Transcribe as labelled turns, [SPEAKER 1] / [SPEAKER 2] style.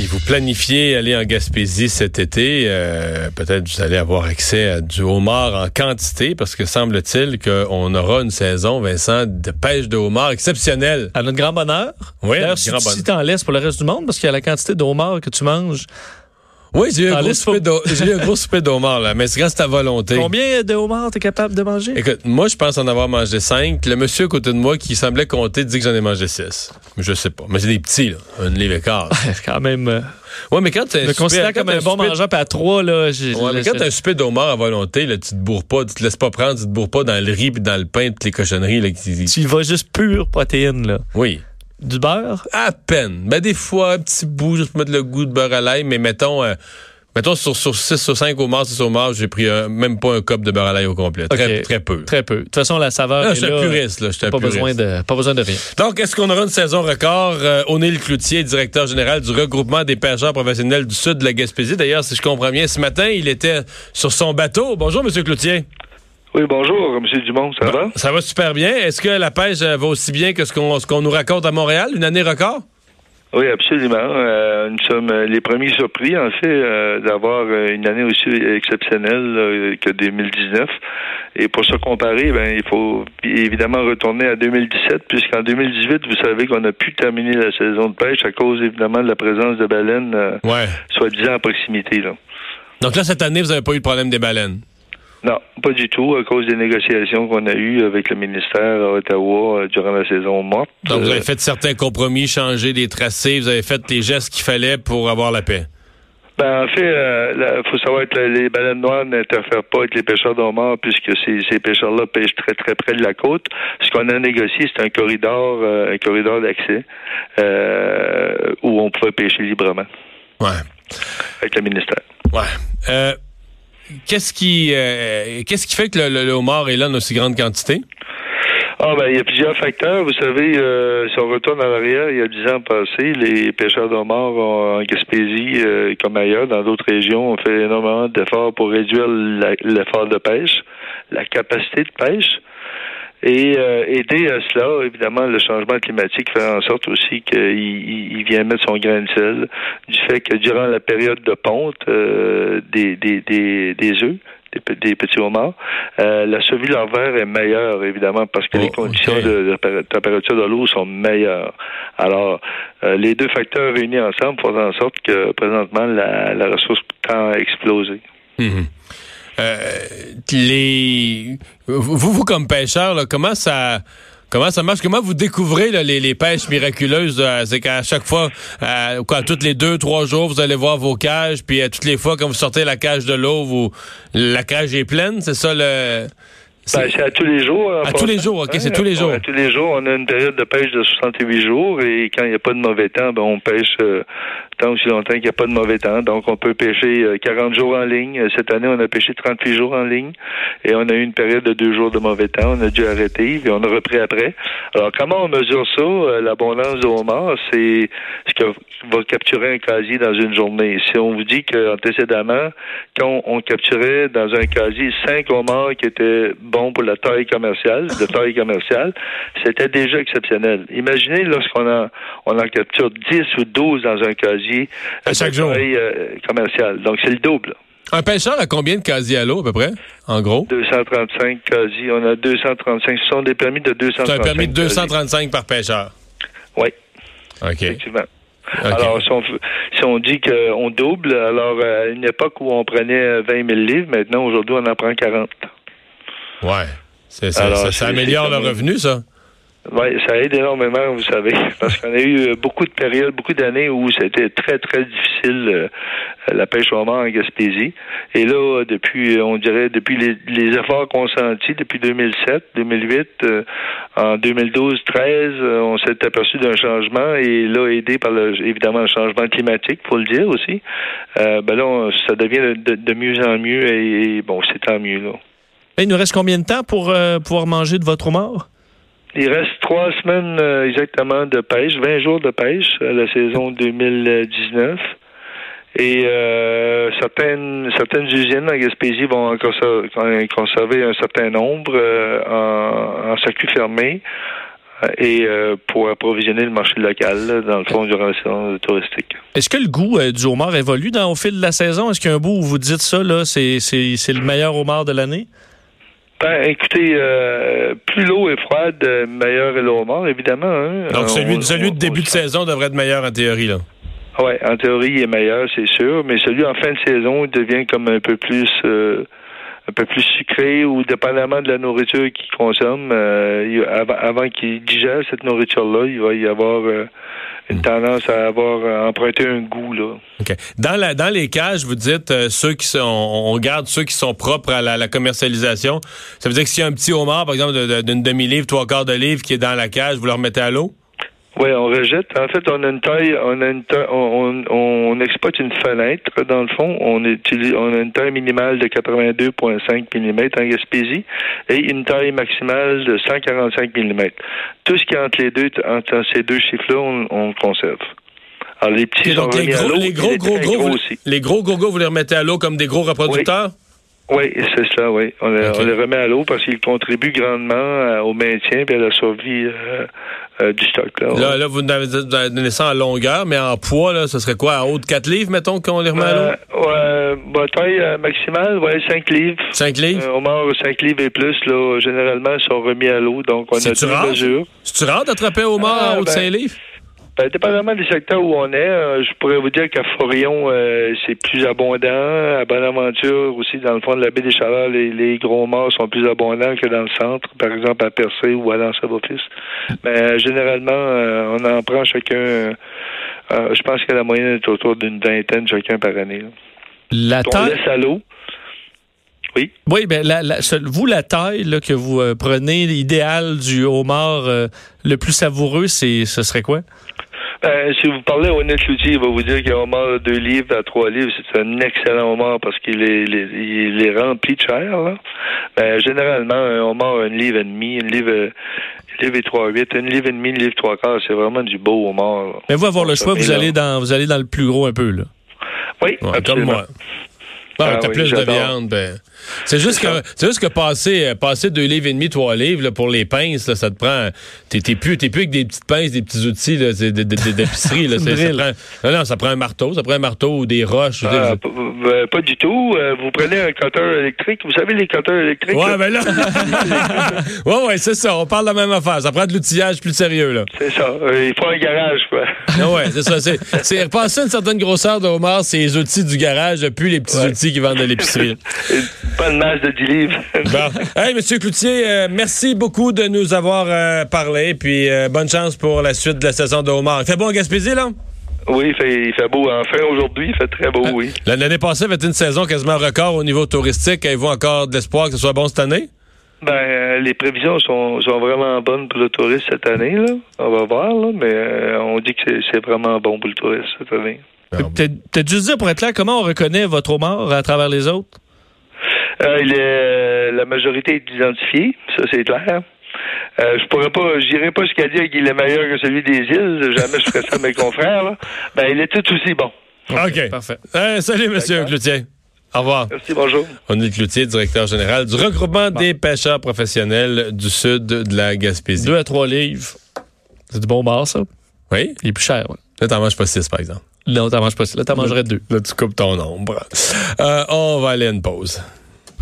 [SPEAKER 1] si vous planifiez aller en Gaspésie cet été, euh, peut-être vous allez avoir accès à du homard en quantité, parce que semble-t-il qu'on aura une saison, Vincent, de pêche de homard exceptionnelle.
[SPEAKER 2] À notre grand bonheur.
[SPEAKER 1] Oui,
[SPEAKER 2] D'ailleurs, si,
[SPEAKER 1] grand bonheur.
[SPEAKER 2] t'en laisses pour le reste du monde, parce qu'il y a la quantité de homard que tu manges.
[SPEAKER 1] Oui, j'ai eu, un gros souper
[SPEAKER 2] pas-
[SPEAKER 1] d'ho- j'ai eu un gros souper de homard, là, mais c'est c'est à volonté.
[SPEAKER 2] Combien de homards t'es capable de manger?
[SPEAKER 1] Écoute, moi, je pense en avoir mangé cinq. Le monsieur à côté de moi qui semblait compter dit que j'en ai mangé six. Je sais pas. Mais c'est des petits, là. Un livre et quart.
[SPEAKER 2] C'est quand même. euh,
[SPEAKER 1] Ouais, mais quand tu
[SPEAKER 2] je me considère comme un bon mangeur, puis à trois, là, j'ai.
[SPEAKER 1] Ouais, mais quand t'as un souper d'homard à volonté, là, tu te bourres pas, tu te laisses pas prendre, tu te bourres pas dans le riz puis dans le pain, toutes les cochonneries, là, qui-
[SPEAKER 2] Tu y vas juste pure protéine, là.
[SPEAKER 1] Oui.
[SPEAKER 2] Du beurre?
[SPEAKER 1] À peine. Ben, des fois, un petit bout, juste pour mettre le goût de beurre à l'ail, mais mettons, euh, mettons sur, sur 6 sur 5 homards, 6 homards, j'ai pris un- même pas un cop de beurre à l'ail au complet. Très, très peu.
[SPEAKER 2] Très peu. De toute façon, la saveur. Est
[SPEAKER 1] j'étais
[SPEAKER 2] là.
[SPEAKER 1] puriste, là. J'étais
[SPEAKER 2] Pas
[SPEAKER 1] puriste.
[SPEAKER 2] besoin, de, pas besoin de rien.
[SPEAKER 1] Donc, est-ce qu'on aura une saison record? Euh, O'Neill Cloutier, directeur général du regroupement des pêcheurs professionnels du sud de la Gaspésie? D'ailleurs, si je comprends bien, ce matin, il était sur son bateau. Bonjour, Monsieur Cloutier.
[SPEAKER 3] Oui, bonjour, M. Dumont, ça va?
[SPEAKER 1] Ça va super bien. Est-ce que la pêche euh, va aussi bien que ce qu'on nous raconte à Montréal? Une année record?
[SPEAKER 3] Oui, absolument. Euh, nous sommes euh, les premiers surpris, en fait, euh, d'avoir une année aussi exceptionnelle que 2019. Et pour se comparer, ben, il faut évidemment retourner à 2017, puisqu'en 2018, vous savez qu'on a pu terminer la saison de pêche à cause, évidemment, de la présence de baleines, euh,
[SPEAKER 1] Ouais.
[SPEAKER 3] soi-disant à proximité. Là.
[SPEAKER 1] Donc là, cette année, vous n'avez pas eu le problème des baleines?
[SPEAKER 3] Non, pas du tout, à cause des négociations qu'on a eues avec le ministère à Ottawa euh, durant la saison morte.
[SPEAKER 1] Donc, vous
[SPEAKER 3] Euh,
[SPEAKER 1] avez fait certains compromis, changé des tracés, vous avez fait les gestes qu'il fallait pour avoir la paix.
[SPEAKER 3] Ben, en fait, il faut savoir que les baleines noires n'interfèrent pas avec les pêcheurs d'homards puisque ces, ces pêcheurs-là pêchent très très près de la côte. Ce qu'on a négocié, c'est un corridor, euh, un corridor d'accès euh, où on pouvait pêcher librement
[SPEAKER 1] Ouais.
[SPEAKER 3] avec le ministère.
[SPEAKER 1] Ouais. Qu'est-ce qui euh, qu'est-ce qui fait que le, homard est là en aussi grande quantité?
[SPEAKER 3] Ah ben il y a plusieurs facteurs. Vous savez, euh, si on retourne en arrière, il y a dix ans passés, les pêcheurs d'homards en Gaspésie, euh, comme ailleurs, dans d'autres régions, ont fait énormément d'efforts pour réduire l'effort de pêche, la capacité de pêche. Et euh, aider à cela, évidemment, le changement climatique fait en sorte aussi qu'il il, vient mettre son grain de sel du fait que durant la période de ponte euh, des, des, des, des œufs, des, pe- des petits homards, euh, la survie larvaire est meilleure, évidemment, parce que
[SPEAKER 1] Oh,
[SPEAKER 3] les conditions
[SPEAKER 1] ok.
[SPEAKER 3] de, de tempér- température de l'eau sont meilleures. Alors, euh, les deux facteurs réunis ensemble font en sorte que présentement, la, la ressource tend à exploser.
[SPEAKER 1] Mhm. Euh, les vous, vous comme pêcheur, là, comment ça comment ça marche? Comment vous découvrez là, les, les pêches miraculeuses là? C'est qu'à chaque fois, euh, quoi, toutes les deux trois jours, vous allez voir vos cages, puis à toutes les fois quand vous sortez la cage de l'eau, vous la cage est pleine, c'est ça le
[SPEAKER 3] Ben, c'est à tous les jours.
[SPEAKER 1] À tous les jours, ok, c'est tous les jours.
[SPEAKER 3] À tous les jours, on a une période de pêche de 68 jours et quand il n'y a pas de mauvais temps, ben, on pêche euh, aussi longtemps qu'il n'y a pas de mauvais temps. Donc, on peut pêcher euh, 40 jours en ligne. Euh, Cette année, on a pêché 38 jours en ligne et on a eu une période de deux jours de mauvais temps. On a dû arrêter et on a repris après. Alors, comment on mesure ça? Euh, L'abondance de homard, c'est ce que va capturer un casier dans une journée. Si on vous dit qu'antécédemment, quand on capturait dans un casier cinq homards qui étaient bons pour la taille commerciale, de taille commerciale, c'était déjà exceptionnel. Imaginez lorsqu'on en, on en capture 10 ou 12 dans un casier
[SPEAKER 1] À chaque
[SPEAKER 3] de
[SPEAKER 1] jour.
[SPEAKER 3] euh. Donc, c'est le double.
[SPEAKER 1] Un pêcheur a combien de casiers à l'eau à peu près En gros?
[SPEAKER 3] 235 casiers. On a 235. Ce sont des permis de 235
[SPEAKER 1] C'est un permis de
[SPEAKER 3] casiers.
[SPEAKER 1] 235 par pêcheur.
[SPEAKER 3] Oui,
[SPEAKER 1] OK.
[SPEAKER 3] effectivement. Alors, si on, si on dit qu'on double, alors euh, à une époque où on prenait 20 000 livres, maintenant, aujourd'hui, on en prend 40.
[SPEAKER 1] ouais. C'est- ça, améliore le revenu, ça.
[SPEAKER 3] Oui, ça aide énormément, vous savez, parce qu'on a eu euh, beaucoup de périodes, beaucoup d'années où c'était très, très difficile euh, la pêche au homard en Gaspésie. Et là, depuis, euh, on dirait, depuis les, les efforts consentis depuis 2007, 2008, euh, en 2012, 13, euh, on s'est aperçu d'un changement et là, aidé par le, évidemment le changement climatique, faut le dire aussi, ben là, on- ça devient de, de mieux en mieux et, et bon, c'est tant mieux là.
[SPEAKER 2] Il nous reste combien de temps pour pouvoir manger de votre homard?
[SPEAKER 3] Il reste trois semaines euh, exactement de pêche, 20 jours de pêche à la saison 2019. Et euh, certaines certaines usines en Gaspésie vont conserver un certain nombre euh, en, en circuit fermé. et euh, pour approvisionner le marché local, dans le fond, durant la saison touristique.
[SPEAKER 2] Est-ce que le goût euh, du homard évolue dans, au fil de la saison? Est-ce qu'il y a un bout où vous dites ça, là, c'est, c'est, c'est le meilleur homard de l'année?
[SPEAKER 3] Ben, écoutez, euh, plus l'eau est froide, euh, meilleur est le homard, évidemment. Hein.
[SPEAKER 1] Donc, celui,
[SPEAKER 3] On-
[SPEAKER 1] celui de début
[SPEAKER 3] on-
[SPEAKER 1] de saison devrait être meilleur en théorie, là.
[SPEAKER 3] Ouais, en théorie, il est meilleur, c'est sûr, mais celui en fin de saison, il devient comme un peu plus euh, un peu plus sucré ou dépendamment de la nourriture qu'il consomme, euh, avant, avant qu'il digère cette nourriture-là, il va y avoir euh, une tendance à avoir à emprunter un goût là.
[SPEAKER 1] OK. Dans, la, dans les cages, vous dites euh, ceux qui sont, on garde ceux qui sont propres à la, la commercialisation. Ça veut dire que s'il y a un petit homard, par exemple, d'une demi-livre, trois quarts de livre qui est dans la cage, vous le remettez à l'eau?
[SPEAKER 3] Oui, on rejette. En fait, on a une taille, on a une taille, on, on, on exploite une fenêtre dans le fond. On utilise, on a une taille minimale de 82,5 mm en Gaspésie et une taille maximale de 145 mm. Tout ce qui est entre les deux, entre ces deux chiffres-là, on, on conserve. Alors les petits sont remis à
[SPEAKER 1] gros,
[SPEAKER 3] l'eau.
[SPEAKER 1] les gros,
[SPEAKER 3] les
[SPEAKER 1] gros, gros, vous,
[SPEAKER 3] aussi.
[SPEAKER 1] les gros, gros, gros, vous les remettez à l'eau comme des gros reproducteurs?
[SPEAKER 3] Oui, c'est ça, oui. On, les-
[SPEAKER 1] OK.
[SPEAKER 3] on les remet à l'eau parce qu'ils contribuent grandement euh, au maintien et à la survie euh, euh, du stock. Là,
[SPEAKER 1] Là, là, vous ça en longueur, mais en poids, là, ce serait quoi? À haut de 4 livres, mettons, qu'on les remet à l'eau?
[SPEAKER 3] Euh, ouais, bah, taille maximale, ouais, 5 livres.
[SPEAKER 1] 5 livres?
[SPEAKER 3] Euh, homard 5 livres et plus, là, généralement, sont remis à l'eau. Donc, on a deux mesures.
[SPEAKER 1] C'est-tu rare d'attraper un homard
[SPEAKER 3] Ah,
[SPEAKER 1] en haut de
[SPEAKER 3] ben,
[SPEAKER 1] 5 livres?
[SPEAKER 3] Ben, dépendamment du secteur où on est, euh, je pourrais vous dire qu'à Forion, euh, c'est plus abondant. À Bonaventure, aussi, dans le fond de la baie des Chaleurs, les, les gros morts sont plus abondants que dans le centre, par exemple à Percé ou à l'Anse-Office. Mais euh, généralement, euh, on en prend chacun, je pense que la moyenne est autour d'une vingtaine chacun par année. là.
[SPEAKER 2] La
[SPEAKER 3] On
[SPEAKER 2] taille.
[SPEAKER 3] laisse à l'eau. Oui?
[SPEAKER 2] Oui, ben la, la- vous, la taille là, que vous prenez, l'idéal du homard le plus savoureux, c'est ce serait quoi?
[SPEAKER 3] Ben, si vous parlez au net Loutier, il va vous dire qu'un homard de 2 livres à 3 livres, c'est un excellent homard parce qu'il est, il est- il est rempli de chair. Là. Ben, généralement, un homard, un livre et demi, une livre, une livre et 3 huit, une livre et demi, une livre trois quarts, c'est vraiment du beau homard. là.
[SPEAKER 2] Mais vous avoir le choix, vous allez dans vous allez dans le plus gros un peu là.
[SPEAKER 3] Oui,
[SPEAKER 1] Ouais, comme
[SPEAKER 3] absolument.
[SPEAKER 1] moi. Bon,
[SPEAKER 3] Ah
[SPEAKER 1] t'as
[SPEAKER 3] oui,
[SPEAKER 1] plus de viande, ben. C'est juste que, c'est juste que passer, euh, passer deux livres et demi, trois livres, là, pour les pinces, là, ça te prend, t'es, t'es plus, t'es plus avec des petites pinces, des petits outils, là, d'épicerie, là. C'est- ça
[SPEAKER 2] Drill.
[SPEAKER 1] prend, non, non, ça prend un marteau, ça prend un marteau ou des roches.
[SPEAKER 3] Ah,
[SPEAKER 1] dire,
[SPEAKER 3] p- pas du tout. Euh, vous prenez un cutter électrique. Vous savez, les cutters électriques.
[SPEAKER 1] Ouais,
[SPEAKER 3] là,
[SPEAKER 1] ben là. ouais, ouais, c'est ça. On parle de la même affaire. Ça prend de l'outillage plus sérieux, là.
[SPEAKER 3] C'est ça. Euh, il faut un garage, quoi.
[SPEAKER 1] Ah ouais, c'est ça. C'est, c'est repasser une certaine grosseur de homard, c'est les outils du garage, plus les petits
[SPEAKER 3] Ouais.
[SPEAKER 1] outils qui vendent de l'épicerie.
[SPEAKER 3] Bonne masse de 10 livres.
[SPEAKER 1] Bon. Hey, Monsieur Cloutier, euh, merci beaucoup de nous avoir euh, parlé, puis euh, bonne chance pour la suite de la saison de homard. Il fait bon à Gaspésie, là?
[SPEAKER 3] oui, il fait, il fait beau. Enfin, aujourd'hui, il fait très beau, oui.
[SPEAKER 1] L'année passée été une saison quasiment record au niveau touristique. Avez-vous encore de l'espoir que ce soit bon cette année?
[SPEAKER 3] Ben, euh, les prévisions sont, sont vraiment bonnes pour le tourisme cette année, là. On va voir, là, mais euh, on dit que c'est- c'est vraiment bon pour le tourisme cette année.
[SPEAKER 2] Peut-être juste dire pour être clair, comment on reconnaît votre homard à travers les autres?
[SPEAKER 3] Euh, il est, la majorité est identifiée, ça c'est clair. Euh, je pourrais pas, j'irai pas jusqu'à dire qu'il est meilleur que celui des îles. Jamais je ferais ça à mes confrères. Là. Ben, il est tout aussi bon.
[SPEAKER 1] OK.
[SPEAKER 2] Parfait.
[SPEAKER 1] Hey, salut, Monsieur. Cloutier. Au revoir.
[SPEAKER 3] Merci, bonjour.
[SPEAKER 1] On est Cloutier, directeur général du regroupement des pêcheurs professionnels du sud de la Gaspésie.
[SPEAKER 2] Deux à trois livres. C'est du bon bar, ça?
[SPEAKER 1] Oui?
[SPEAKER 2] Il est plus cher, ouais.
[SPEAKER 1] Là, t'en manges pas six, par exemple.
[SPEAKER 2] Là, t'en manges pas. Là, t'en mangerais deux.
[SPEAKER 1] Là, tu coupes ton ombre. Euh, on va aller à une pause.